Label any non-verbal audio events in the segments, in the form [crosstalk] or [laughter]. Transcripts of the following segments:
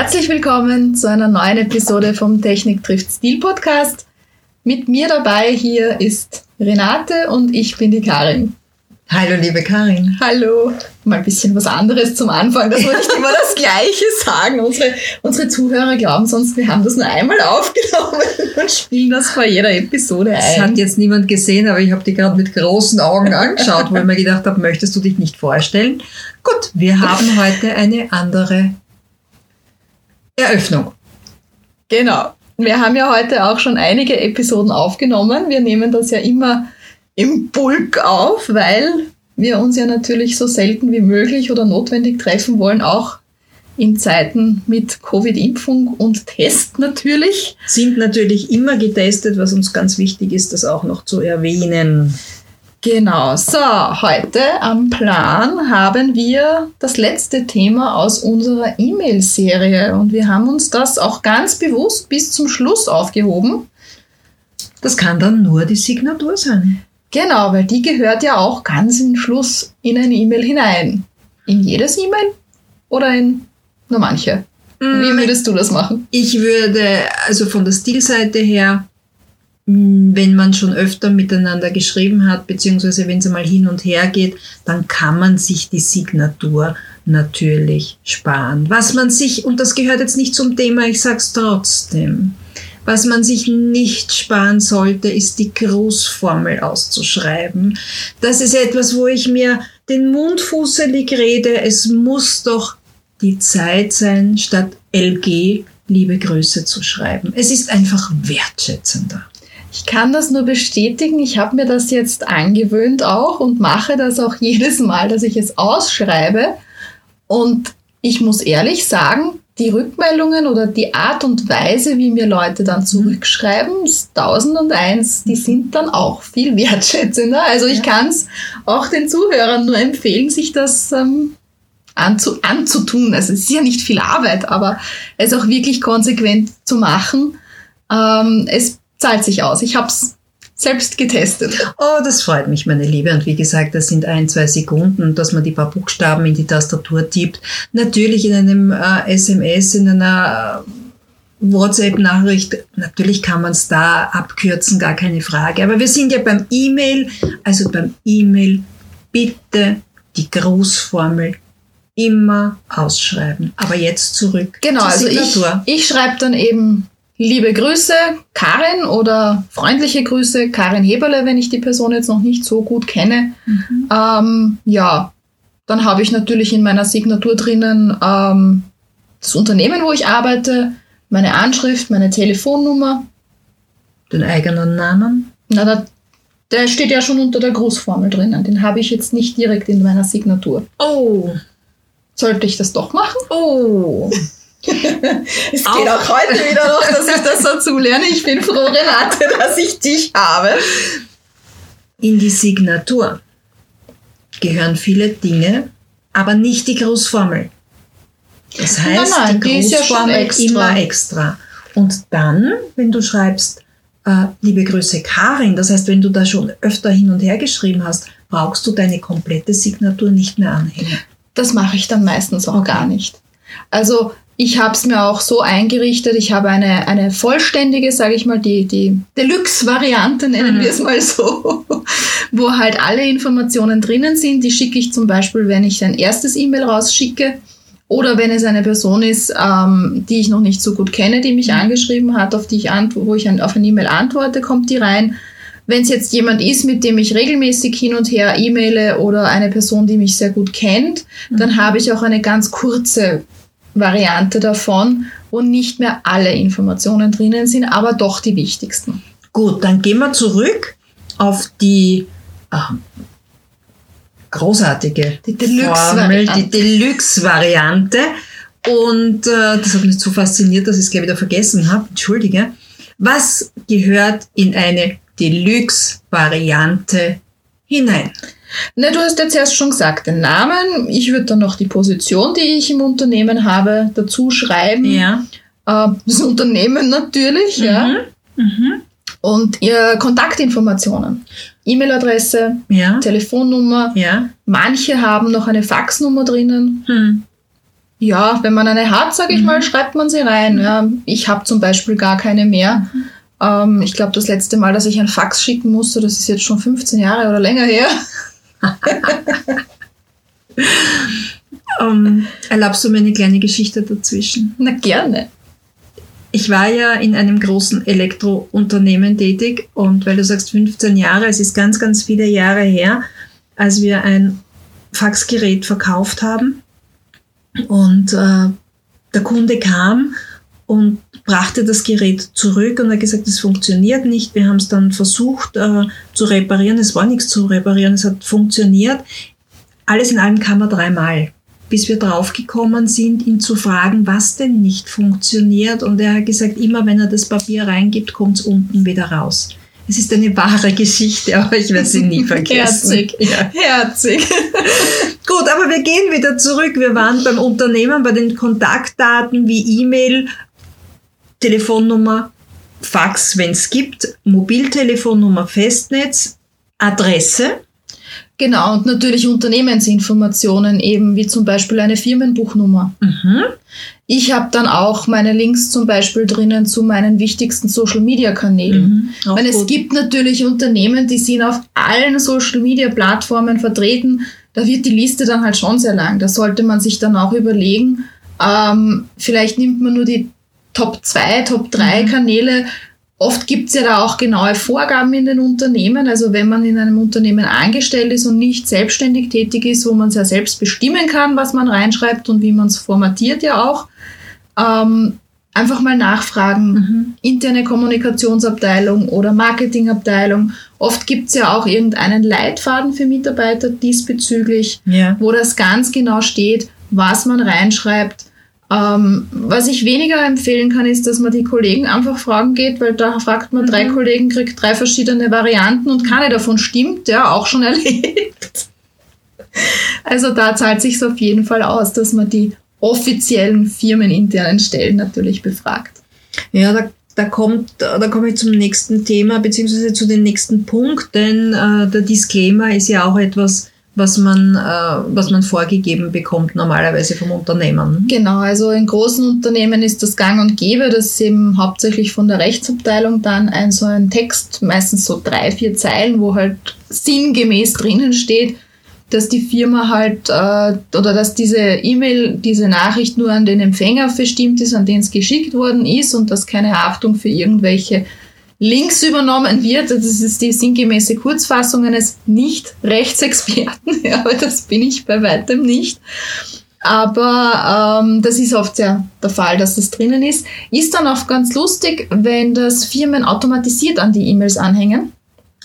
Herzlich willkommen zu einer neuen Episode vom Technik trifft Stil Podcast. Mit mir dabei hier ist Renate und ich bin die Karin. Hallo, liebe Karin. Hallo. Mal ein bisschen was anderes zum Anfang, dass wir nicht immer das Gleiche sagen. Unsere, unsere Zuhörer glauben sonst, wir haben das nur einmal aufgenommen und spielen das vor jeder Episode ein. Das hat jetzt niemand gesehen, aber ich habe die gerade mit großen Augen angeschaut, weil ich mir gedacht habe, möchtest du dich nicht vorstellen? Gut, wir haben heute eine andere Eröffnung. Genau. Wir haben ja heute auch schon einige Episoden aufgenommen. Wir nehmen das ja immer im Bulk auf, weil wir uns ja natürlich so selten wie möglich oder notwendig treffen wollen, auch in Zeiten mit Covid-Impfung und Test natürlich. Sind natürlich immer getestet, was uns ganz wichtig ist, das auch noch zu erwähnen. Genau, so, heute am Plan haben wir das letzte Thema aus unserer E-Mail-Serie und wir haben uns das auch ganz bewusst bis zum Schluss aufgehoben. Das kann dann nur die Signatur sein. Genau, weil die gehört ja auch ganz im Schluss in eine E-Mail hinein. In jedes E-Mail oder in nur manche? Wie Mm, würdest du das machen? Ich würde also von der Stilseite her, wenn man schon öfter miteinander geschrieben hat, beziehungsweise wenn es mal hin und her geht, dann kann man sich die Signatur natürlich sparen. Was man sich, und das gehört jetzt nicht zum Thema, ich sag's trotzdem, was man sich nicht sparen sollte, ist die Grußformel auszuschreiben. Das ist etwas, wo ich mir den Mund fusselig rede. Es muss doch die Zeit sein, statt LG liebe Grüße zu schreiben. Es ist einfach wertschätzender. Ich kann das nur bestätigen. Ich habe mir das jetzt angewöhnt auch und mache das auch [laughs] jedes Mal, dass ich es ausschreibe. Und ich muss ehrlich sagen, die Rückmeldungen oder die Art und Weise, wie mir Leute dann zurückschreiben, das 1001, die sind dann auch viel wertschätzender. Also ich Ja. kann es auch den Zuhörern nur empfehlen, sich das ähm, anzu, anzutun. Also es ist ja nicht viel Arbeit, aber es auch wirklich konsequent zu machen. Ähm, es zahlt sich aus. Ich habe es selbst getestet. Oh, das freut mich, meine Liebe. Und wie gesagt, das sind ein, zwei Sekunden, dass man die paar Buchstaben in die Tastatur tippt. Natürlich in einem äh, SMS, in einer äh, WhatsApp-Nachricht, natürlich kann man es da abkürzen, gar keine Frage. Aber wir sind ja beim E-Mail, also beim E-Mail bitte die Grußformel immer ausschreiben. Aber jetzt zurück Genau, zur also ich, ich schreibe dann eben liebe Grüße, Karin oder freundliche Grüße, Karin Heberle, wenn ich die Person jetzt noch nicht so gut kenne. Mhm. Ähm, ja, dann habe ich natürlich in meiner Signatur drinnen ähm, das Unternehmen, wo ich arbeite, meine Anschrift, meine Telefonnummer. Den eigenen Namen. Na, da, der steht ja schon unter der Grußformel drinnen. Den habe ich jetzt nicht direkt in meiner Signatur. Oh, Sollte ich das doch machen? oh. [laughs] Es Auch- geht auch heute wieder noch, dass ich das dazu lerne. Ich bin froh, Renate, dass ich dich habe. In die Signatur gehören viele Dinge, aber nicht die Großformel. Das heißt, Nein, nein, die die ist ja Großformel extra. immer extra. Und dann, wenn du schreibst, äh, liebe Grüße Karin, das heißt, wenn du da schon öfter hin und her geschrieben hast, brauchst du deine komplette Signatur nicht mehr anhängen. Das mache ich dann meistens auch Okay. gar nicht. Also ich habe es mir auch so eingerichtet, ich habe eine, eine vollständige, sage ich mal, die, die Deluxe-Variante, nennen Mhm. wir es mal so, [laughs] wo halt alle Informationen drinnen sind. Die schicke ich zum Beispiel, wenn ich ein erstes E-Mail rausschicke oder wenn es eine Person ist, ähm, die ich noch nicht so gut kenne, die mich Mhm. angeschrieben hat, auf die ich wo ich ein, auf eine E-Mail antworte, kommt die rein. Wenn es jetzt jemand ist, mit dem ich regelmäßig hin und her e-maile oder eine Person, die mich sehr gut kennt, dann habe ich auch eine ganz kurze Variante davon, wo nicht mehr alle Informationen drinnen sind, aber doch die wichtigsten. Gut, dann gehen wir zurück auf die ähm, großartige Die Deluxe-Variante. Formel, die Deluxe-Variante. Und äh, das hat mich so fasziniert, dass ich es gleich wieder vergessen habe. Entschuldige. Was gehört in eine Deluxe-Variante hinein? Ne, du hast jetzt erst schon gesagt, den Namen. Ich würde dann noch die Position, die ich im Unternehmen habe, dazu schreiben. Ja. Äh, das Unternehmen natürlich, ja. Mhm. Und ihr Kontaktinformationen. E-Mail-Adresse, Ja. Telefonnummer. Ja. Manche haben noch eine Faxnummer drinnen. Hm. Ja, wenn man eine hat, sage ich mhm. mal, schreibt man sie rein. Ja, ich habe zum Beispiel gar keine mehr. Ähm, ich glaube, das letzte Mal, dass ich ein Fax schicken musste, das ist jetzt schon 15 Jahre oder länger her. um, [laughs] ähm, erlaubst du mir eine kleine Geschichte dazwischen? Na gerne. Ich war ja in einem großen Elektrounternehmen tätig und weil du sagst 15 Jahre, es ist ganz, ganz viele Jahre her, als wir ein Faxgerät verkauft haben und äh, der Kunde kam und brachte das Gerät zurück und hat gesagt, es funktioniert nicht. Wir haben es dann versucht äh, zu reparieren. Es war nichts zu reparieren, es hat funktioniert. Alles in allem kam er dreimal, bis wir draufgekommen sind, ihn zu fragen, was denn nicht funktioniert. Und er hat gesagt, immer wenn er das Papier reingibt, kommt es unten wieder raus. Es ist eine wahre Geschichte, aber ich werde sie nie [laughs] vergessen. Herzig, ja. herzig. [laughs] [laughs] Gut, aber wir gehen wieder zurück. Wir waren beim Unternehmen, bei den Kontaktdaten wie E-Mail, Telefonnummer, Fax, wenn es gibt, Mobiltelefonnummer, Festnetz, Adresse. Genau, und natürlich Unternehmensinformationen, eben wie zum Beispiel eine Firmenbuchnummer. Mhm. Ich habe dann auch meine Links zum Beispiel drinnen zu meinen wichtigsten Social-Media-Kanälen. Mhm, Weil es gibt natürlich Unternehmen, die sind auf allen Social-Media-Plattformen vertreten. Da wird die Liste dann halt schon sehr lang. Da sollte man sich dann auch überlegen, ähm, vielleicht nimmt man nur die Top 2, Top 3 mhm. Kanäle Oft gibt es ja da auch genaue Vorgaben in den Unternehmen. Also wenn man in einem Unternehmen angestellt ist und nicht selbstständig tätig ist, wo man es ja selbst bestimmen kann, was man reinschreibt und wie man es formatiert ja auch. Ähm, einfach mal nachfragen. Mhm. Interne Kommunikationsabteilung oder Marketingabteilung. Oft gibt es ja auch irgendeinen Leitfaden für Mitarbeiter diesbezüglich, ja. wo das ganz genau steht, was man reinschreibt ähm, was ich weniger empfehlen kann, ist, dass man die Kollegen einfach fragen geht, weil da fragt man mhm. drei Kollegen, kriegt drei verschiedene Varianten und keine davon stimmt, ja, auch schon [laughs] erlebt. Also da zahlt sich auf jeden Fall aus, dass man die offiziellen firmeninternen Stellen natürlich befragt. Ja, da, da kommt, da komme ich zum nächsten Thema, beziehungsweise zu dem nächsten Punkt, denn äh, der Disclaimer ist ja auch etwas, was man, äh, was man vorgegeben bekommt normalerweise vom Unternehmen. Genau, also in großen Unternehmen ist das gang und gäbe, dass eben hauptsächlich von der Rechtsabteilung dann ein so ein Text, meistens so drei, vier Zeilen, wo halt sinngemäß drinnen steht, dass die Firma halt äh, oder dass diese E-Mail, diese Nachricht nur an den Empfänger bestimmt ist, an den es geschickt worden ist und dass keine Haftung für irgendwelche links übernommen wird. Das ist die sinngemäße Kurzfassung eines Nicht-Rechtsexperten, [laughs] ja, aber das bin ich bei weitem nicht. Aber ähm, das ist oft ja der Fall, dass das drinnen ist. Ist dann auch ganz lustig, wenn das Firmen automatisiert an die E-Mails anhängen.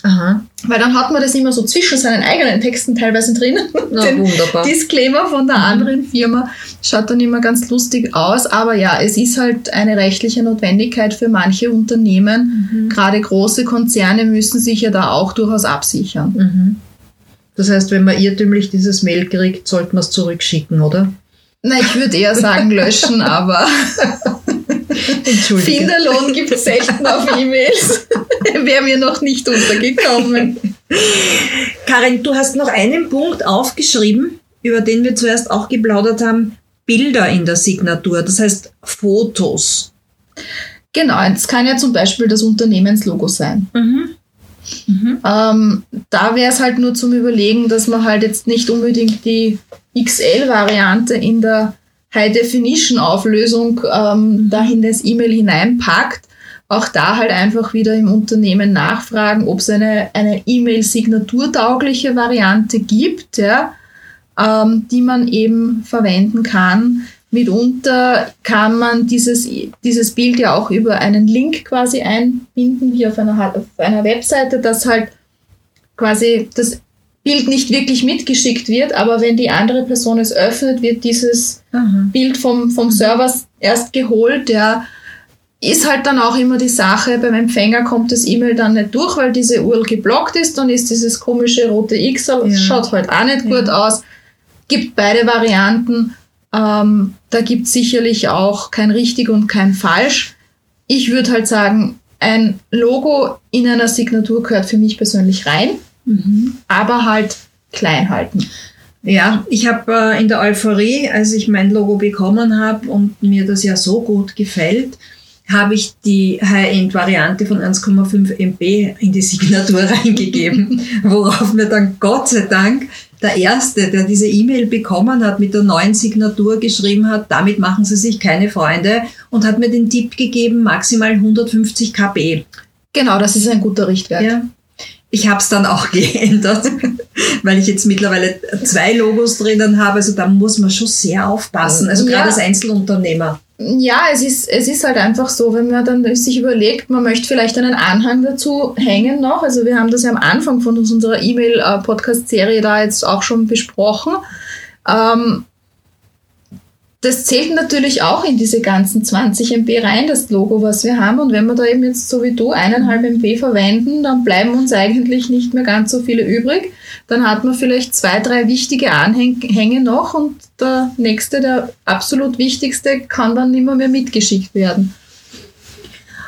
Aha. Weil dann hat man das immer so zwischen seinen eigenen Texten teilweise drin. [laughs] Na, Den wunderbar. Disclaimer von der anderen Firma schaut dann immer ganz lustig aus. Aber ja, es ist halt eine rechtliche Notwendigkeit für manche Unternehmen. Mhm. Gerade große Konzerne müssen sich ja da auch durchaus absichern. Mhm. Das heißt, wenn man irrtümlich dieses Mail kriegt, sollte man es zurückschicken, oder? Na, ich würde eher sagen löschen, aber [laughs] Finderlohn gibt es selten auf [laughs] E-Mails. [laughs] Wäre mir noch nicht untergekommen. Karin, du hast noch einen Punkt aufgeschrieben, über den wir zuerst auch geplaudert haben. Bilder in der Signatur, das heißt Fotos. Genau, es kann ja zum Beispiel das Unternehmenslogo sein. Mhm. Mhm. Ähm, da wäre es halt nur zum Überlegen, dass man halt jetzt nicht unbedingt die XL-Variante in der High-Definition-Auflösung ähm, dahin das E-Mail hineinpackt. Auch da halt einfach wieder im Unternehmen nachfragen, ob es eine, eine E-Mail-signaturtaugliche Variante gibt, ja, ähm, die man eben verwenden kann. Mitunter kann man dieses, dieses Bild ja auch über einen Link quasi einbinden, wie auf einer, auf einer Webseite, dass halt quasi das Bild nicht wirklich mitgeschickt wird, aber wenn die andere Person es öffnet, wird dieses Aha. Bild vom, vom Server erst geholt. Ja, ist halt dann auch immer die Sache, beim Empfänger kommt das E-Mail dann nicht durch, weil diese URL geblockt ist, dann ist dieses komische rote X, ja. schaut halt auch nicht ja. gut aus. Gibt beide Varianten. Ähm, da gibt sicherlich auch kein richtig und kein falsch. Ich würde halt sagen, ein Logo in einer Signatur gehört für mich persönlich rein mhm. aber halt klein halten. Ja, ich habe äh, in der Euphorie, als ich mein Logo bekommen habe und mir das ja so gut gefällt, habe ich die High-End-Variante von 1,5 MB in die Signatur [laughs] reingegeben, worauf mir dann Gott sei Dank der Erste, der diese E-Mail bekommen hat, mit der neuen Signatur geschrieben hat, damit machen Sie sich keine Freunde und hat mir den Tipp gegeben, maximal 150 KB. Genau, das ist ein guter Richtwert. Ja. Ich habe es dann auch [laughs] geändert, weil ich jetzt mittlerweile zwei Logos drinnen habe. Also da muss man schon sehr aufpassen. Also gerade ja. als Einzelunternehmer. Ja, es ist, es ist halt einfach so, wenn man dann sich überlegt, man möchte vielleicht einen Anhang dazu hängen noch. Also wir haben das ja am Anfang von unserer E-Mail-Podcast-Serie da jetzt auch schon besprochen. Ähm, das zählt natürlich auch in diese ganzen 20 MB rein, das Logo, was wir haben. Und wenn wir da eben jetzt so wie du eineinhalb MB verwenden, dann bleiben uns eigentlich nicht mehr ganz so viele übrig. Dann hat man vielleicht zwei, drei wichtige Anhänge noch und der nächste, der absolut wichtigste, kann dann mehr, mehr mitgeschickt werden.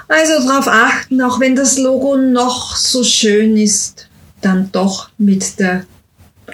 Also darauf achten, auch wenn das Logo noch so schön ist, dann doch mit der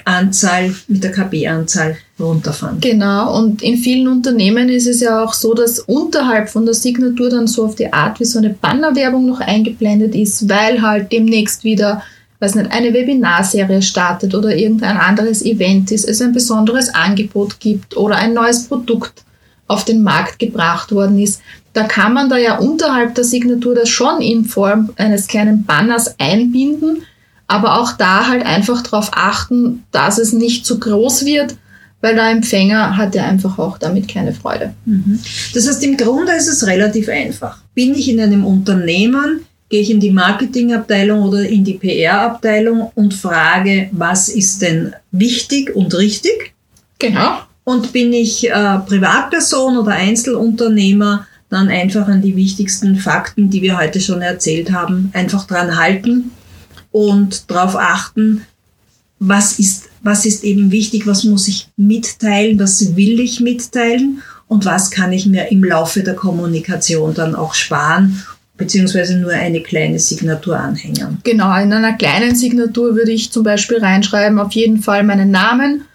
Anzahl, mit der KB-Anzahl runterfahren. Genau, und in vielen Unternehmen ist es ja auch so, dass unterhalb von der Signatur dann so auf die Art wie so eine Bannerwerbung noch eingeblendet ist, weil halt demnächst wieder, weiß nicht, eine Webinarserie startet oder irgendein anderes Event ist, es ein besonderes Angebot gibt oder ein neues Produkt auf den Markt gebracht worden ist. Da kann man da ja unterhalb der Signatur das schon in Form eines kleinen Banners einbinden, aber auch da halt einfach darauf achten, dass es nicht zu groß wird, weil der Empfänger hat ja einfach auch damit keine Freude. Mhm. Das heißt, im Grunde ist es relativ einfach. Bin ich in einem Unternehmen, gehe ich in die Marketingabteilung oder in die PR-Abteilung und frage, was ist denn wichtig und richtig? Genau. Und bin ich äh, Privatperson oder Einzelunternehmer, dann einfach an die wichtigsten Fakten, die wir heute schon erzählt haben, einfach dran halten und darauf achten, was ist, was ist eben wichtig, was muss ich mitteilen, was will ich mitteilen und was kann ich mir im Laufe der Kommunikation dann auch sparen beziehungsweise nur eine kleine Signatur anhängen. Genau, in einer kleinen Signatur würde ich zum Beispiel reinschreiben, auf jeden Fall meinen Namen,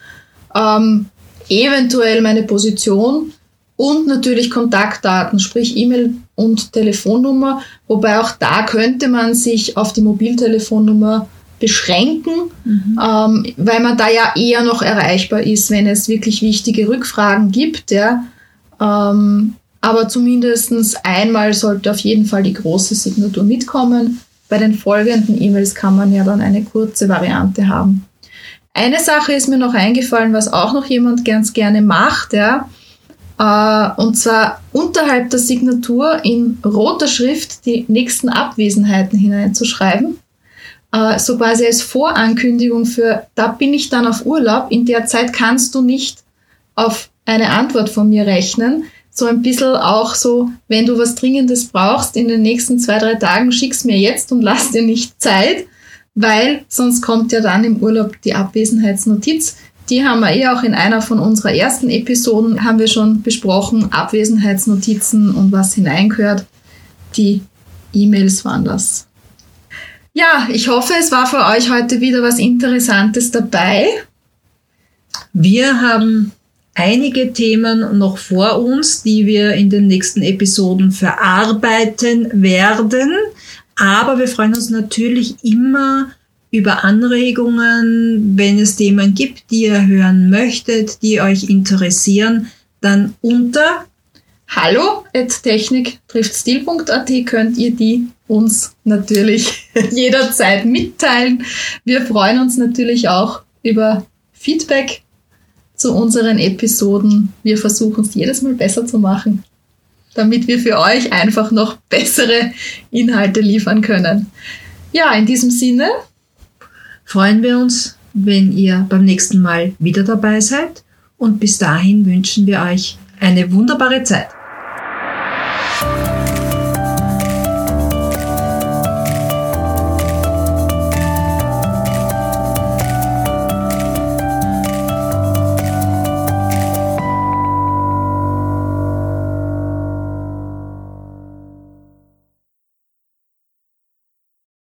ähm, eventuell meine Position und natürlich Kontaktdaten, sprich E-Mail und Telefonnummer, wobei auch da könnte man sich auf die Mobiltelefonnummer beschränken, mhm. ähm, weil man da ja eher noch erreichbar ist, wenn es wirklich wichtige Rückfragen gibt. Ja. Ähm, aber zumindest einmal sollte auf jeden Fall die große Signatur mitkommen. Bei den folgenden E-Mails kann man ja dann eine kurze Variante haben. Eine Sache ist mir noch eingefallen, was auch noch jemand ganz gerne macht, ja. Äh, und zwar unterhalb der Signatur in roter Schrift die nächsten Abwesenheiten hineinzuschreiben. Äh, so quasi als Vorankündigung für, da bin ich dann auf Urlaub, in der Zeit kannst du nicht auf eine Antwort von mir rechnen. So ein bisschen auch so, wenn du was Dringendes brauchst in den nächsten zwei, drei Tagen, schick's mir jetzt und lass dir nicht Zeit, weil sonst kommt ja dann im Urlaub die Abwesenheitsnotiz. Die haben wir eh auch in einer von unserer ersten Episoden, haben wir schon besprochen, Abwesenheitsnotizen und was hineingehört. Die E-Mails waren das. Ja, ich hoffe, es war für euch heute wieder was Interessantes dabei. Wir haben einige Themen noch vor uns, die wir in den nächsten Episoden verarbeiten werden. Aber wir freuen uns natürlich immer über Anregungen, wenn es Themen gibt, die ihr hören möchtet, die euch interessieren, dann unter hallo at technik-stil.at könnt ihr die uns natürlich [laughs] jederzeit mitteilen. Wir freuen uns natürlich auch über Feedback zu unseren Episoden. Wir versuchen es jedes Mal besser zu machen, damit wir für euch einfach noch [laughs] bessere Inhalte liefern können. Ja, in diesem Sinne freuen wir uns, wenn ihr beim nächsten Mal wieder dabei seid und bis dahin wünschen wir euch eine wunderbare Zeit.